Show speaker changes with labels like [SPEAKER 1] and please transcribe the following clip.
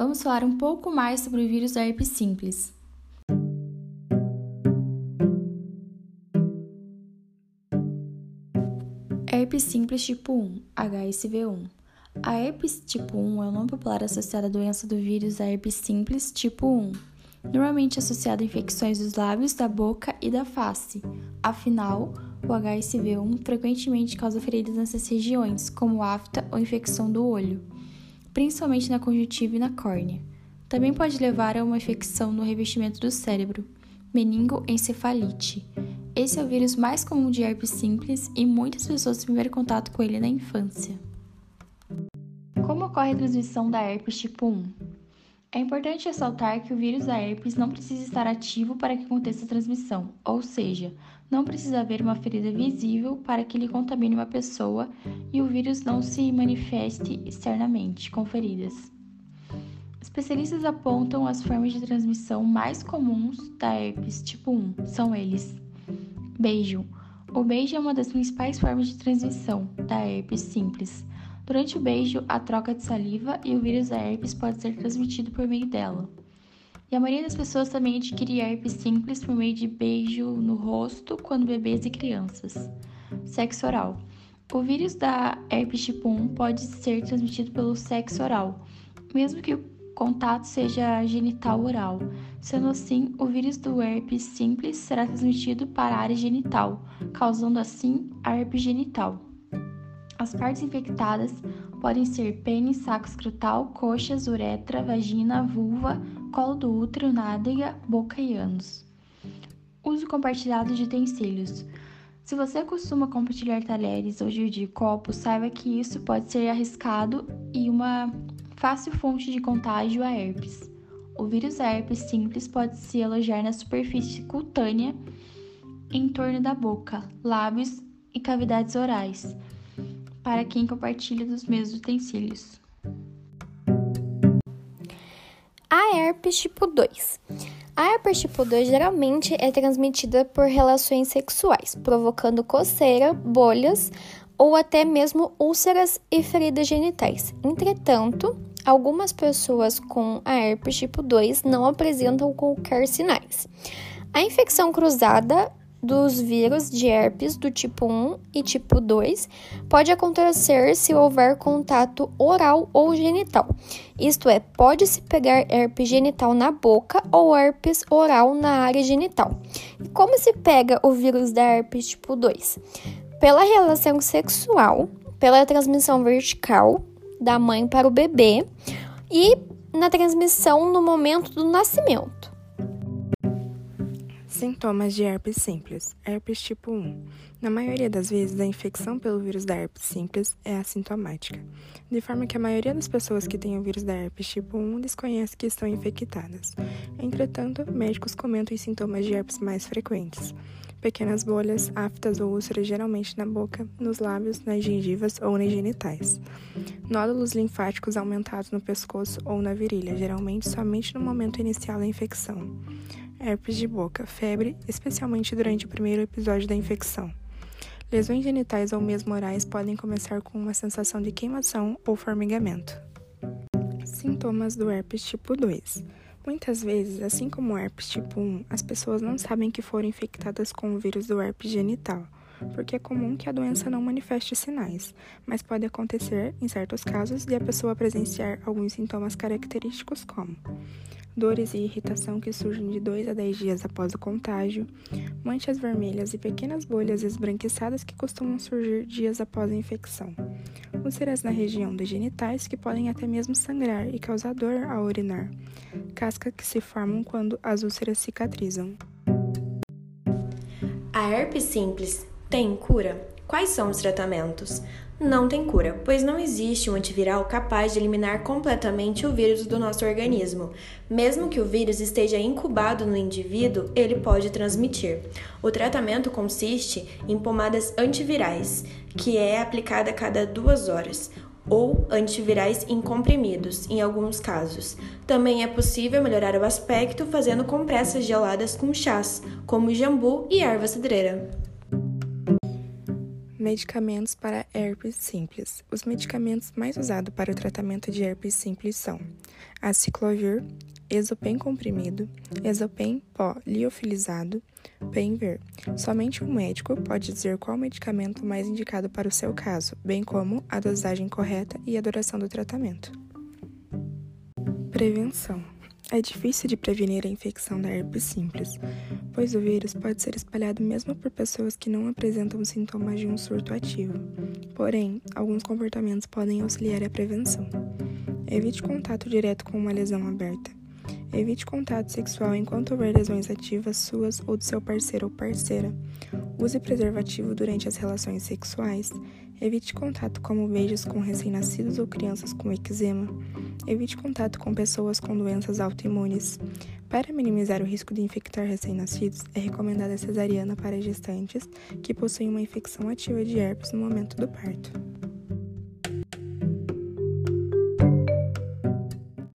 [SPEAKER 1] vamos falar um pouco mais sobre o vírus da herpes simples. Herpes simples tipo 1, HSV1. A herpes tipo 1 é o nome popular associado à doença do vírus da herpes simples tipo 1, normalmente associado a infecções dos lábios, da boca e da face. Afinal, o HSV1 frequentemente causa feridas nessas regiões, como afta ou infecção do olho, principalmente na conjuntiva e na córnea. Também pode levar a uma infecção no revestimento do cérebro, meningoencefalite. Esse é o vírus mais comum de herpes simples e muitas pessoas primeiro contato com ele na infância. Como ocorre a transmissão da herpes tipo 1? É importante ressaltar que o vírus da herpes não precisa estar ativo para que aconteça a transmissão, ou seja, não precisa haver uma ferida visível para que ele contamine uma pessoa e o vírus não se manifeste externamente com feridas. Especialistas apontam as formas de transmissão mais comuns da herpes tipo 1. São eles: beijo. O beijo é uma das principais formas de transmissão da herpes simples. Durante o beijo, a troca de saliva e o vírus da herpes pode ser transmitido por meio dela. E a maioria das pessoas também adquire herpes simples por meio de beijo no rosto quando bebês e crianças. Sexo oral. O vírus da herpes tipo 1 pode ser transmitido pelo sexo oral, mesmo que o contato seja genital oral. Sendo assim, o vírus do herpes simples será transmitido para a área genital, causando assim a herpes genital. As partes infectadas podem ser pênis, saco escrotal, coxas, uretra, vagina, vulva, colo do útero, nádega, boca e ânus. Uso compartilhado de utensílios. Se você costuma compartilhar talheres ou dividir copos, saiba que isso pode ser arriscado e uma fácil fonte de contágio a herpes. O vírus herpes simples pode se alojar na superfície cutânea em torno da boca, lábios e cavidades orais, para quem compartilha dos mesmos utensílios.
[SPEAKER 2] A herpes tipo 2. A herpes tipo 2 geralmente é transmitida por relações sexuais, provocando coceira, bolhas ou até mesmo úlceras e feridas genitais. Entretanto, Algumas pessoas com a herpes tipo 2 não apresentam qualquer sinais. A infecção cruzada dos vírus de herpes do tipo 1 e tipo 2 pode acontecer se houver contato oral ou genital. Isto é, pode-se pegar herpes genital na boca ou herpes oral na área genital. E como se pega o vírus da herpes tipo 2? Pela relação sexual, pela transmissão vertical da mãe para o bebê e na transmissão no momento do nascimento.
[SPEAKER 3] Sintomas de herpes simples. Herpes tipo 1. Na maioria das vezes, a infecção pelo vírus da herpes simples é assintomática, de forma que a maioria das pessoas que têm o vírus da herpes tipo 1 desconhece que estão infectadas. Entretanto, médicos comentam os sintomas de herpes mais frequentes pequenas bolhas, aftas ou úlceras geralmente na boca, nos lábios, nas gengivas ou nas genitais. Nódulos linfáticos aumentados no pescoço ou na virilha, geralmente somente no momento inicial da infecção. Herpes de boca, febre, especialmente durante o primeiro episódio da infecção. Lesões genitais ou mesmo orais podem começar com uma sensação de queimação ou formigamento. Sintomas do herpes tipo 2. Muitas vezes, assim como o herpes tipo 1, as pessoas não sabem que foram infectadas com o vírus do herpes genital, porque é comum que a doença não manifeste sinais, mas pode acontecer, em certos casos, de a pessoa presenciar alguns sintomas característicos como dores e irritação que surgem de 2 a 10 dias após o contágio, manchas vermelhas e pequenas bolhas esbranquiçadas que costumam surgir dias após a infecção, úlceras na região dos genitais que podem até mesmo sangrar e causar dor ao urinar, cascas que se formam quando as úlceras cicatrizam.
[SPEAKER 4] A herpes simples tem cura? Quais são os tratamentos? Não tem cura, pois não existe um antiviral capaz de eliminar completamente o vírus do nosso organismo. Mesmo que o vírus esteja incubado no indivíduo, ele pode transmitir. O tratamento consiste em pomadas antivirais, que é aplicada a cada duas horas ou antivirais em comprimidos, em alguns casos. Também é possível melhorar o aspecto fazendo compressas geladas com chás, como jambu e erva cidreira.
[SPEAKER 3] Medicamentos para herpes simples. Os medicamentos mais usados para o tratamento de herpes simples são aciclovir, Exopen comprimido, Exopen pó liofilizado, Penver. Somente um médico pode dizer qual medicamento mais indicado para o seu caso, bem como a dosagem correta e a duração do tratamento. Prevenção. É difícil de prevenir a infecção da herpes simples, pois o vírus pode ser espalhado mesmo por pessoas que não apresentam sintomas de um surto ativo. Porém, alguns comportamentos podem auxiliar a prevenção. Evite contato direto com uma lesão aberta. Evite contato sexual enquanto houver lesões ativas suas ou do seu parceiro ou parceira. Use preservativo durante as relações sexuais. Evite contato como beijos com recém-nascidos ou crianças com eczema. Evite contato com pessoas com doenças autoimunes. Para minimizar o risco de infectar recém-nascidos, é recomendada a cesariana para gestantes que possuem uma infecção ativa de herpes no momento do parto.